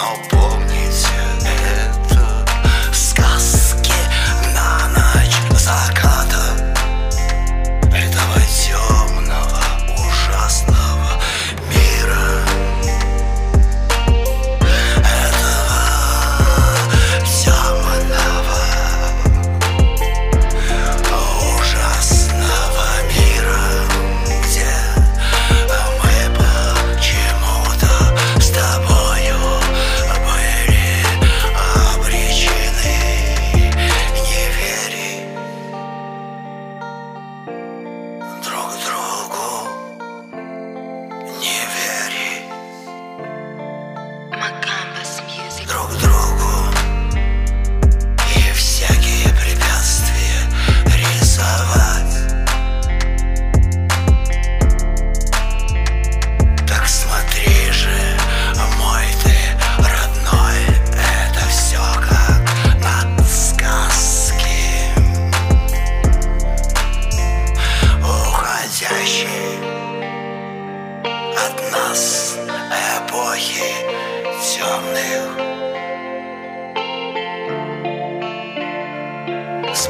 но помните от нас эпохи темных. С